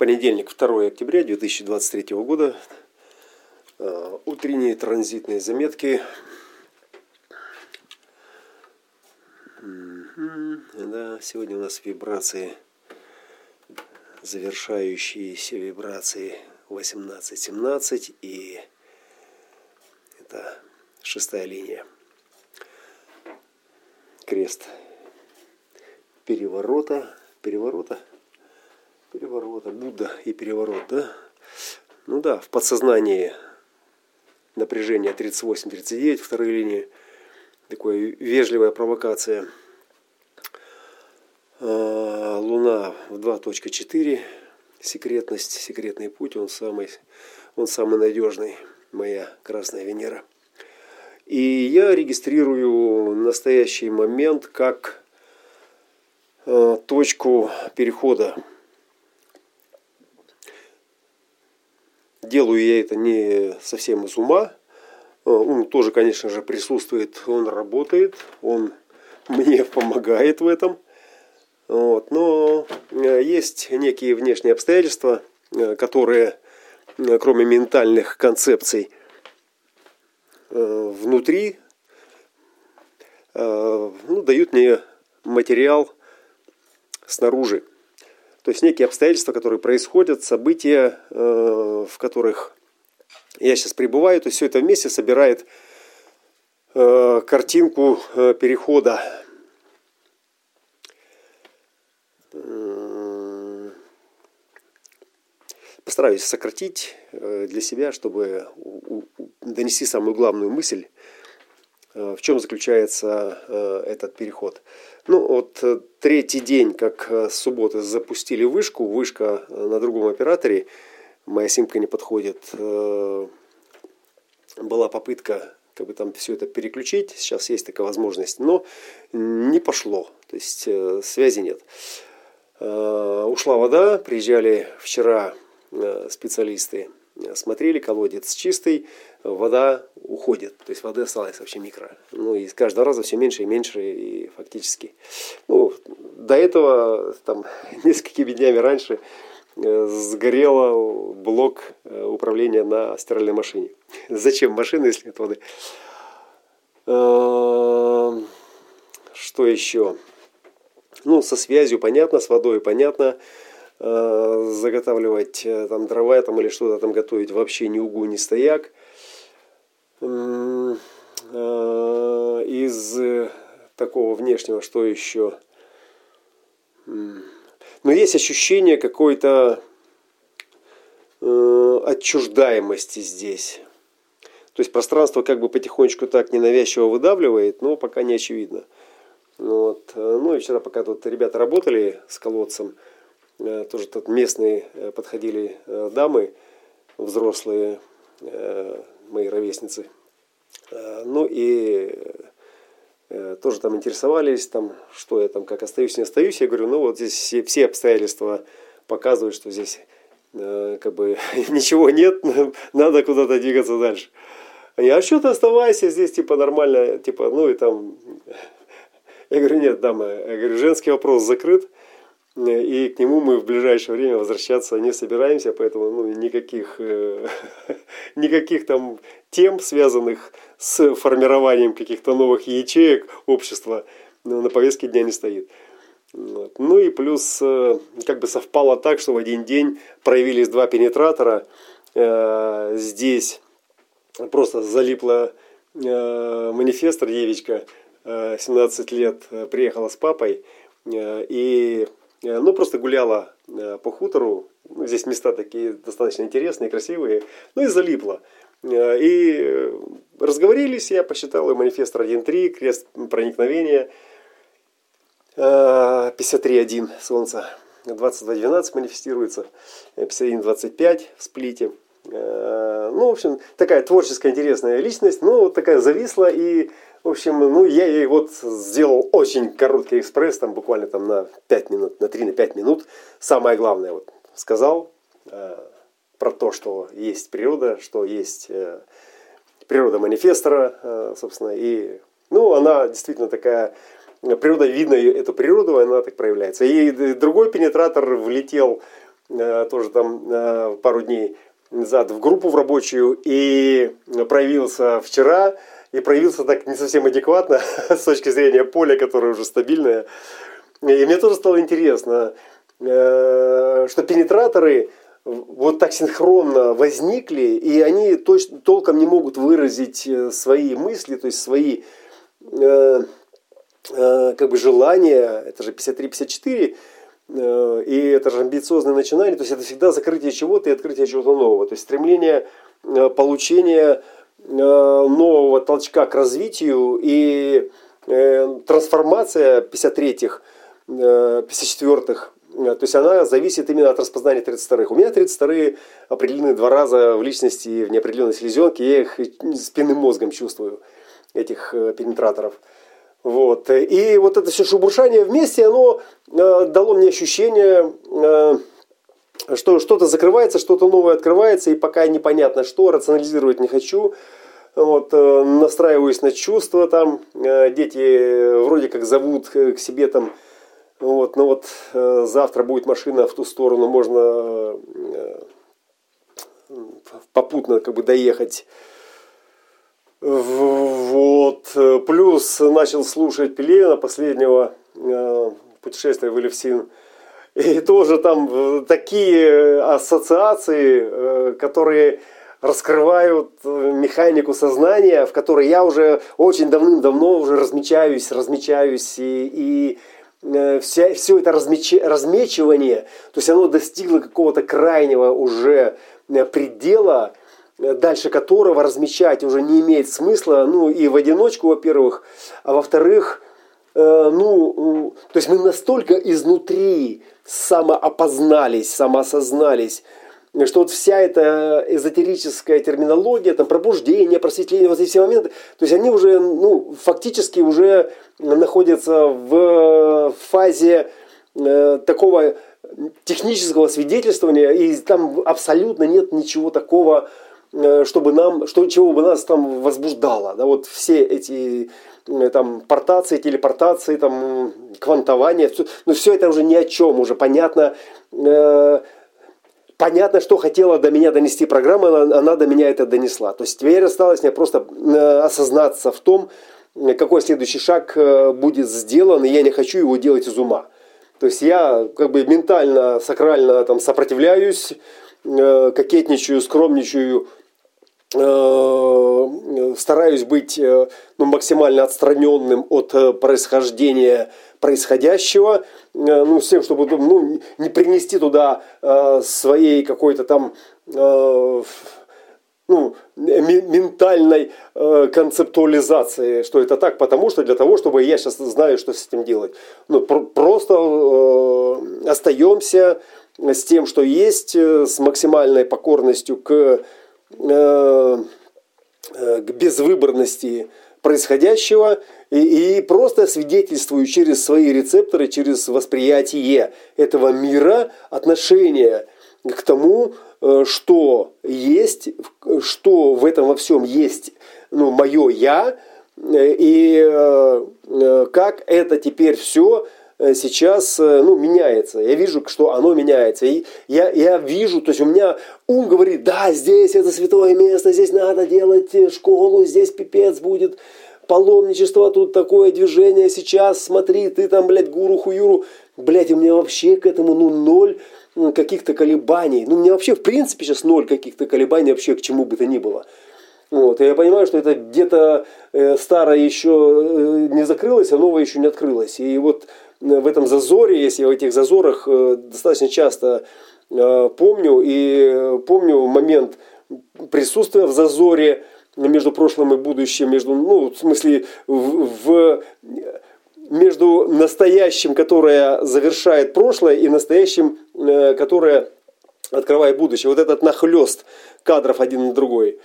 Понедельник, 2 октября 2023 года. Э, утренние транзитные заметки. Да, сегодня у нас вибрации, завершающиеся вибрации 18-17 и это шестая линия. Крест переворота, переворота, переворота, Будда и переворот, да? Ну да, в подсознании напряжение 38-39, второй линии, такая вежливая провокация. А, Луна в 2.4, секретность, секретный путь, он самый, он самый надежный, моя красная Венера. И я регистрирую настоящий момент как э, точку перехода Делаю я это не совсем из ума. Э, ум тоже, конечно же, присутствует, он работает, он мне помогает в этом. Вот. Но э, есть некие внешние обстоятельства, э, которые, кроме ментальных концепций, внутри ну, дают мне материал снаружи. То есть некие обстоятельства, которые происходят, события, э, в которых я сейчас пребываю, то есть все это вместе собирает э, картинку э, перехода. Постараюсь сократить для себя, чтобы донести самую главную мысль в чем заключается э, этот переход? Ну, вот э, третий день, как с субботы запустили вышку, вышка на другом операторе, моя симка не подходит, была попытка как бы там все это переключить, сейчас есть такая возможность, но не пошло, то есть связи нет. Ушла вода, приезжали вчера специалисты смотрели, колодец чистый, вода уходит. То есть воды осталось вообще микро. Ну и с каждого раза все меньше и меньше и фактически. Ну, до этого, там, несколькими днями раньше, э, сгорел блок э, управления на стиральной машине. Зачем машина, если нет воды? Эм, что еще? Ну, со связью понятно, с водой понятно. Э, заготавливать э, там дрова там или что-то там готовить вообще ни угу, ни стояк. Э, из такого внешнего, что еще? Но есть ощущение какой-то отчуждаемости здесь. То есть пространство как бы потихонечку так ненавязчиво выдавливает, но пока не очевидно. Вот. Ну и вчера, пока тут ребята работали с колодцем, тоже тут местные э, подходили э, дамы, взрослые, мои ровесницы. Ну и тоже там интересовались, там, что я там, как остаюсь, не остаюсь. Я говорю, ну вот здесь все, все обстоятельства показывают, что здесь как бы ничего нет, надо куда-то двигаться дальше. Они, а что ты оставайся здесь, типа, нормально, типа, ну и там... Я говорю, нет, дама, я говорю, женский вопрос закрыт, и к нему мы в ближайшее время возвращаться не собираемся, поэтому ну, никаких, э, никаких там тем, связанных с формированием каких-то новых ячеек общества, ну, на повестке дня не стоит. Вот. Ну и плюс э, как бы совпало так, что в один день проявились два пенетратора. Э, здесь просто залипла э, манифестор девичка, э, 17 лет, э, приехала с папой. Э, и Э, ну, просто гуляла э, по хутору. Ну, здесь места такие достаточно интересные, красивые. Ну и залипла. Э, и разговорились, я посчитал и манифест 1.3, крест проникновения, 53.1 Солнца, 22.12 манифестируется, 51.25 в сплите. Ну, в общем, такая творческая, интересная личность, ну, вот такая зависла и в общем, ну, я ей вот сделал очень короткий экспресс, там буквально там на 5 минут, на 3 на 5 минут. Самое главное вот сказал э, про то, что есть природа, что есть э, природа манифестора, э, собственно, и, ну, она действительно такая, природа, видно эту природу, она так проявляется. И другой пенетратор влетел тоже там пару дней назад в группу в рабочую и проявился вчера, и проявился так не совсем адекватно с точки зрения поля, которое уже стабильное. И мне тоже стало интересно, что пенетраторы вот так синхронно возникли, и они точно, толком не могут выразить свои мысли, то есть свои э, э, как бы желания, это же 53-54, э, и это же амбициозное начинание, то есть это всегда закрытие чего-то и открытие чего-то нового, то есть стремление э, получения э, нового толчка к развитию и э, трансформация 53-х, э, 54-х Э, то есть она зависит именно от распознания 32-х. У меня 32-е определены два раза в личности, в неопределенной селезенке. Я их спинным мозгом чувствую, этих э, пенетраторов. Вот. И вот это все шебуршание вместе, оно э, дало мне ощущение, что что-то закрывается, что-то новое открывается, и пока непонятно что, рационализировать не хочу. Вот, настраиваюсь на чувства там, дети вроде как зовут к себе там вот, ну вот э, завтра будет машина в ту сторону, можно э, попутно как бы доехать. Вот. Плюс начал слушать Пелевина последнего э, путешествия в Элевсин. И тоже там такие ассоциации, которые раскрывают механику сознания, в которой я уже очень давным-давно уже размечаюсь, размечаюсь. И, и Э, вся, все это размеч, размечивание, то есть оно достигло какого-то крайнего уже э, предела, э, дальше которого размечать уже не имеет смысла, ну и в одиночку, во-первых, а во-вторых, ну, то есть мы настолько изнутри самоопознались, самоосознались, что вот вся эта эзотерическая терминология, там пробуждение, просветление, вот эти все моменты, то есть они уже, ну, фактически уже находятся в фазе э, такого технического свидетельствования, и там абсолютно нет ничего такого, э, чтобы нам, что, чего бы нас там возбуждало. Да, вот все эти э, там портации, телепортации, там квантование, все, ну все это уже ни о чем, уже понятно, э, понятно, что хотела до меня донести программа, она, она до меня это донесла. То есть теперь осталось мне просто э, осознаться в том, какой следующий шаг э, будет сделан, и я не хочу его делать из ума. То есть я как бы ментально, сакрально там сопротивляюсь, э, кокетничаю, скромничаю, стараюсь быть ну, максимально отстраненным от происхождения происходящего, э, ну, с тем, чтобы ну, не принести туда э, своей какой-то там э, ну, ментальной э, концептуализации, что это так, потому что для того, чтобы я сейчас знаю, что с этим делать. Ну, пр- просто э, остаемся с тем, что есть, э, с максимальной покорностью к, э, к безвыборности происходящего и, и просто свидетельствую через свои рецепторы, через восприятие этого мира, отношение к тому, э, что есть, что в этом во всем есть ну, мое я, э, и э, как это теперь все сейчас ну, меняется. Я вижу, что оно меняется. И я, я вижу, то есть у меня ум говорит, да, здесь это святое место, здесь надо делать школу, здесь пипец будет паломничество, тут такое движение сейчас, смотри, ты там, блядь, гуру хуюру. Блядь, у меня вообще к этому, ну, ноль каких-то колебаний. Ну, у меня вообще, в принципе, сейчас ноль каких-то колебаний вообще к чему бы то ни было. Вот, и я понимаю, что это где-то э, старое еще э, не закрылось, а новое еще не открылось. И вот э, в этом зазоре, если в этих зазорах э, достаточно часто э, помню, и э, помню момент присутствия в зазоре, между прошлым и будущим, между, ну, в смысле, в, в между настоящим, которое завершает прошлое, и настоящим, которое открывает будущее. Вот этот нахлест кадров один на другой.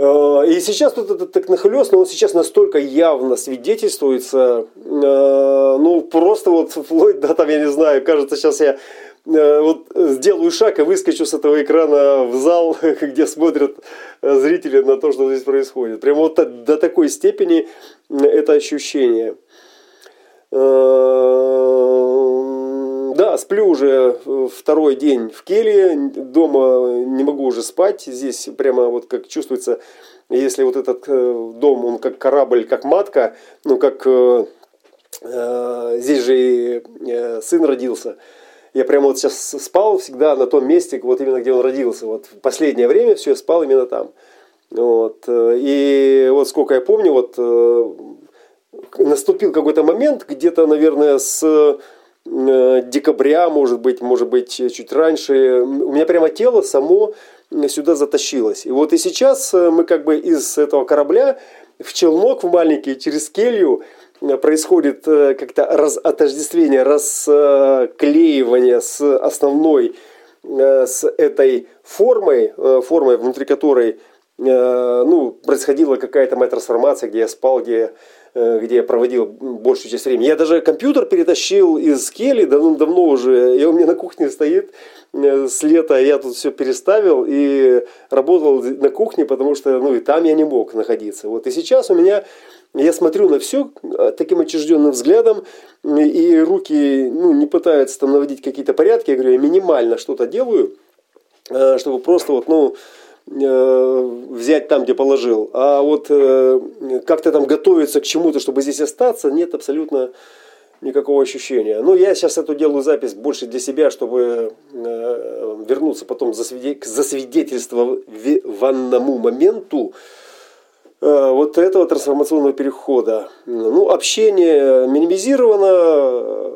Э, и сейчас тут этот так нахлест, но он сейчас настолько явно свидетельствуется, э, ну просто вот вплоть до там, я не знаю, кажется, сейчас я Э, вот сделаю шаг и выскочу с этого экрана в зал, где смотрят зрители на то, что здесь происходит. Прямо вот до такой степени это ощущение. Э, сплю уже второй день в келье, дома не могу уже спать. Здесь прямо вот как чувствуется, если вот этот дом, он как корабль, как матка, ну как здесь же и сын родился. Я прямо вот сейчас спал всегда на том месте, вот именно где он родился. Вот в последнее время все, спал именно там. Вот. И вот сколько я помню, вот наступил какой-то момент, где-то, наверное, с э, декабря, может быть, может быть, чуть раньше, у меня прямо тело само сюда затащилось. И вот и сейчас э, мы как бы из этого корабля в челнок, в маленький, через келью, э, происходит как-то отождествление, расклеивание с основной, с этой формой, формой, внутри которой ну, происходила какая-то моя трансформация, где я спал, где Э, где я проводил большую часть времени. Я даже компьютер перетащил из кели давно-давно уже, и он у меня на кухне стоит э, с лета, я тут все переставил и работал на кухне, потому что ну, и там я не мог находиться. Вот и сейчас у меня я смотрю на все э, таким отчужденным взглядом, и руки ну, не пытаются там наводить какие-то порядки. Я говорю, я минимально что-то делаю, чтобы просто вот, ну, Э, взять там, где положил. А вот э, как-то там готовиться к чему-то, чтобы здесь остаться, нет абсолютно никакого ощущения. Ну, я сейчас эту делаю запись больше для себя, чтобы э, вернуться потом к засвидетельствованному моменту вот этого трансформационного перехода. Ну, общение минимизировано,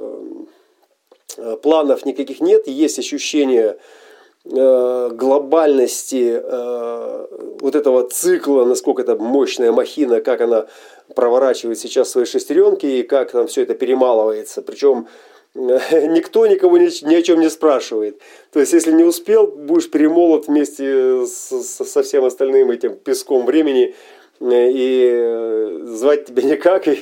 планов никаких нет, есть ощущение Э, глобальности э, вот этого цикла, насколько это мощная махина, как она проворачивает сейчас свои шестеренки и как там все это перемалывается. Причем э, никто никого ни, ни о чем не спрашивает. То есть, если не успел, будешь перемолот вместе с, со всем остальным этим песком времени, и звать тебя никак, и,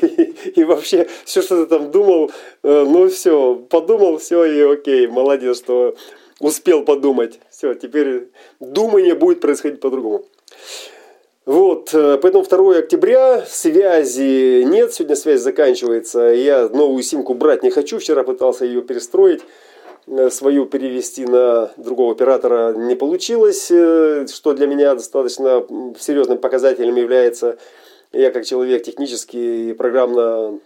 и вообще все, что ты там думал, ну все, подумал, все, и окей, молодец, что успел подумать. Все, теперь думание будет происходить по-другому. Вот, э, поэтому 2 октября, связи нет, сегодня связь заканчивается, я новую симку брать не хочу, вчера пытался ее перестроить, э, свою перевести на другого оператора не получилось, э, что для меня достаточно серьезным показателем является, я как человек технически и программно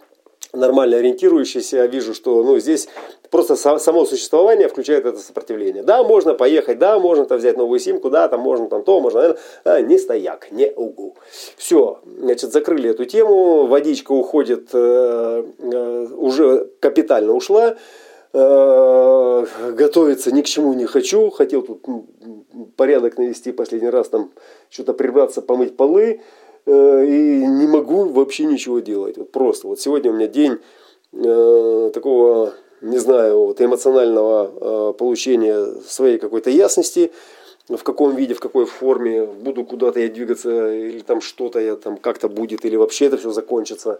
нормально ориентирующийся, вижу, что ну, здесь просто само существование включает это сопротивление. Да, можно поехать, да, можно там взять новую симку, да, там можно там то, можно, наверное, а, не стояк, не угу. Все, значит, закрыли эту тему, водичка уходит, э, э, уже капитально ушла, э, готовиться ни к чему не хочу, хотел тут порядок навести последний раз, там что-то прибраться, помыть полы, Э, и могу вообще ничего делать. Вот просто. Вот сегодня у меня день э, такого, не знаю, вот эмоционального э, получения своей какой-то ясности, в каком виде, в какой форме, буду куда-то я двигаться, или там что-то я там как-то будет, или вообще это все закончится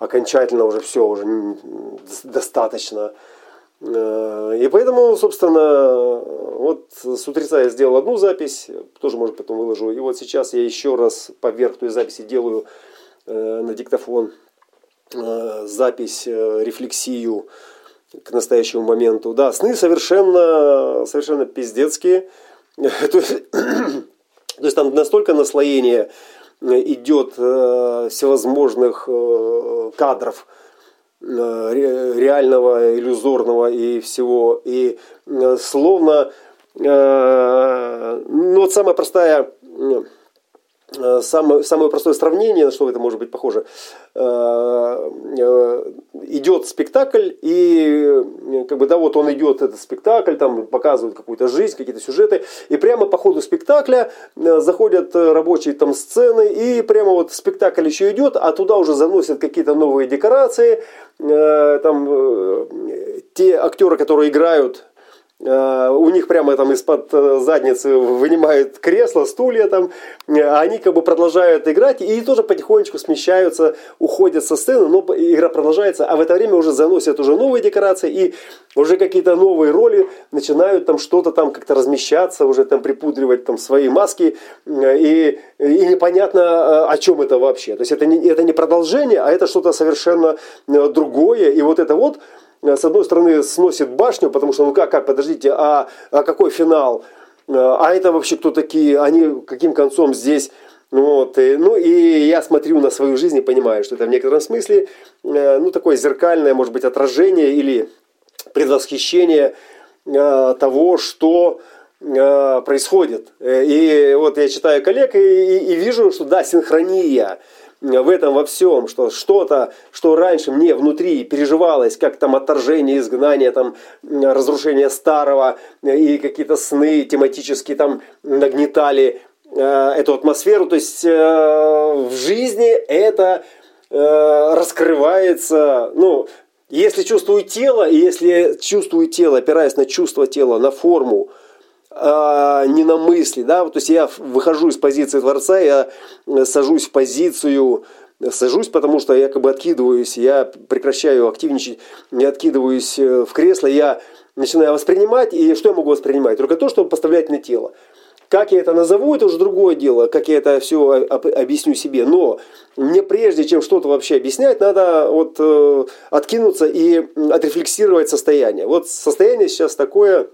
окончательно уже все, уже достаточно. Э, и поэтому, собственно, вот с утреца я сделал одну запись, тоже, может, потом выложу. И вот сейчас я еще раз поверх той записи делаю на диктофон э, запись, рефлексию к настоящему моменту. Да, сны совершенно, совершенно пиздецкие. То есть, то есть там настолько наслоение идет всевозможных кадров, Э, реального, иллюзорного и всего. И э, словно, э, ну вот самая простая Э, самое, самое простое сравнение, на что это может быть похоже, э, э, идет спектакль, и как бы, да, вот он идет, этот спектакль, там показывают какую-то жизнь, какие-то сюжеты, и прямо по ходу спектакля заходят рабочие там сцены, и прямо вот спектакль еще идет, а туда уже заносят какие-то новые декорации, там те актеры, которые играют Э, у них прямо там из-под э, задницы вынимают кресло, стулья там, а они как бы продолжают играть и тоже потихонечку смещаются, уходят со сцены, но игра продолжается, а в это время уже заносят уже новые декорации и уже какие-то новые роли начинают там что-то там как-то размещаться, уже там припудривать там свои маски. И, и непонятно о чем это вообще. То есть это не, это не продолжение, а это что-то совершенно другое. И вот это вот с одной стороны сносит башню, потому что, ну как, как, подождите, а, а какой финал? А это вообще кто такие? Они каким концом здесь? Вот, и, ну и я смотрю на свою жизнь и понимаю, что это в некотором смысле э, ну, такое зеркальное, может быть, отражение или предвосхищение э, того, что э, происходит. И вот я читаю коллег и, и, и вижу, что да, синхрония в этом во всем, что что-то, что раньше мне внутри переживалось, как там отторжение, изгнание, там разрушение старого и какие-то сны тематически там нагнетали Э, эту атмосферу. То есть э, в жизни это э, раскрывается, ну, если чувствую тело, и если чувствую тело, опираясь на чувство тела, на форму, не на мысли, да, то есть я выхожу из позиции Творца, я сажусь в позицию, сажусь, потому что я как бы откидываюсь, я прекращаю активничать, я откидываюсь в кресло, я начинаю воспринимать, и что я могу воспринимать? Только то, что поставляет на тело. Как я это назову, это уже другое дело, как я это все объясню себе. Но мне прежде чем что-то вообще объяснять, надо вот э, откинуться и отрефлексировать состояние. Вот состояние сейчас такое, э,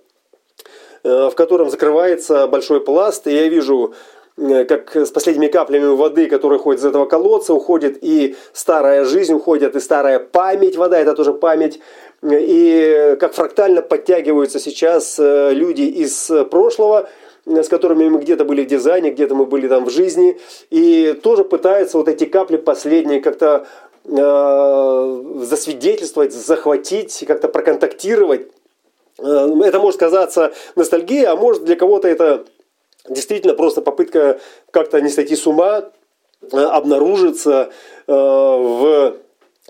в котором закрывается большой пласт, и я вижу э, как с последними каплями воды, которые ходят из этого колодца, уходит и старая жизнь, уходит и старая память, вода это тоже память, и как фрактально подтягиваются сейчас э, люди из прошлого, с которыми мы где-то были в дизайне, где-то мы были там в жизни, и тоже пытаются вот эти капли последние как-то э, засвидетельствовать, захватить, как-то проконтактировать. Э, это может казаться ностальгией, а может для кого-то это действительно просто попытка как-то не сойти с ума, э, обнаружиться э, в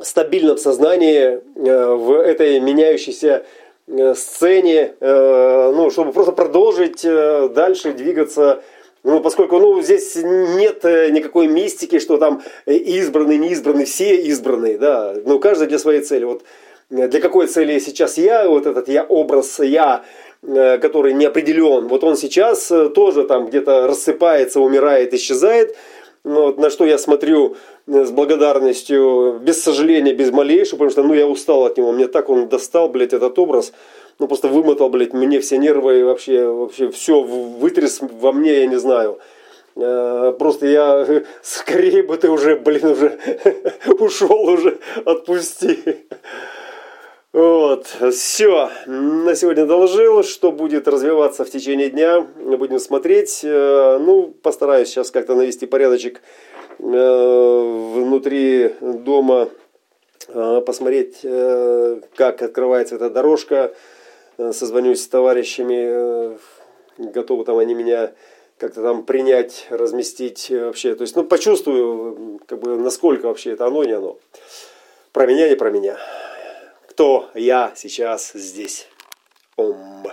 стабильном сознании, в этой меняющейся сцене, ну, чтобы просто продолжить дальше двигаться ну, поскольку ну, здесь нет никакой мистики, что там избранные, не избранные, все избранные, да, ну, каждый для своей цели. Вот для какой цели сейчас я, вот этот я образ я, который не определен, вот он сейчас тоже там где-то рассыпается, умирает, исчезает, ну, вот, на что я смотрю с благодарностью, без сожаления, без малейшего, потому что ну, я устал от него. Мне так он достал, блядь, этот образ. Ну, просто вымотал, блядь, мне все нервы и вообще, вообще все вытряс во мне, я не знаю. Э, просто я скорее бы ты уже, блин, уже ушел уже, отпусти. Вот, все, на сегодня доложил, что будет развиваться в течение дня, будем смотреть. Э, ну, постараюсь сейчас как-то навести порядочек э, внутри дома, э, посмотреть, как открывается эта дорожка, созвонюсь с товарищами, готовы там они меня как-то там принять, разместить вообще. То есть, ну, почувствую, как бы, насколько вообще это оно, не оно. Про меня, не про меня кто я сейчас здесь. Ом.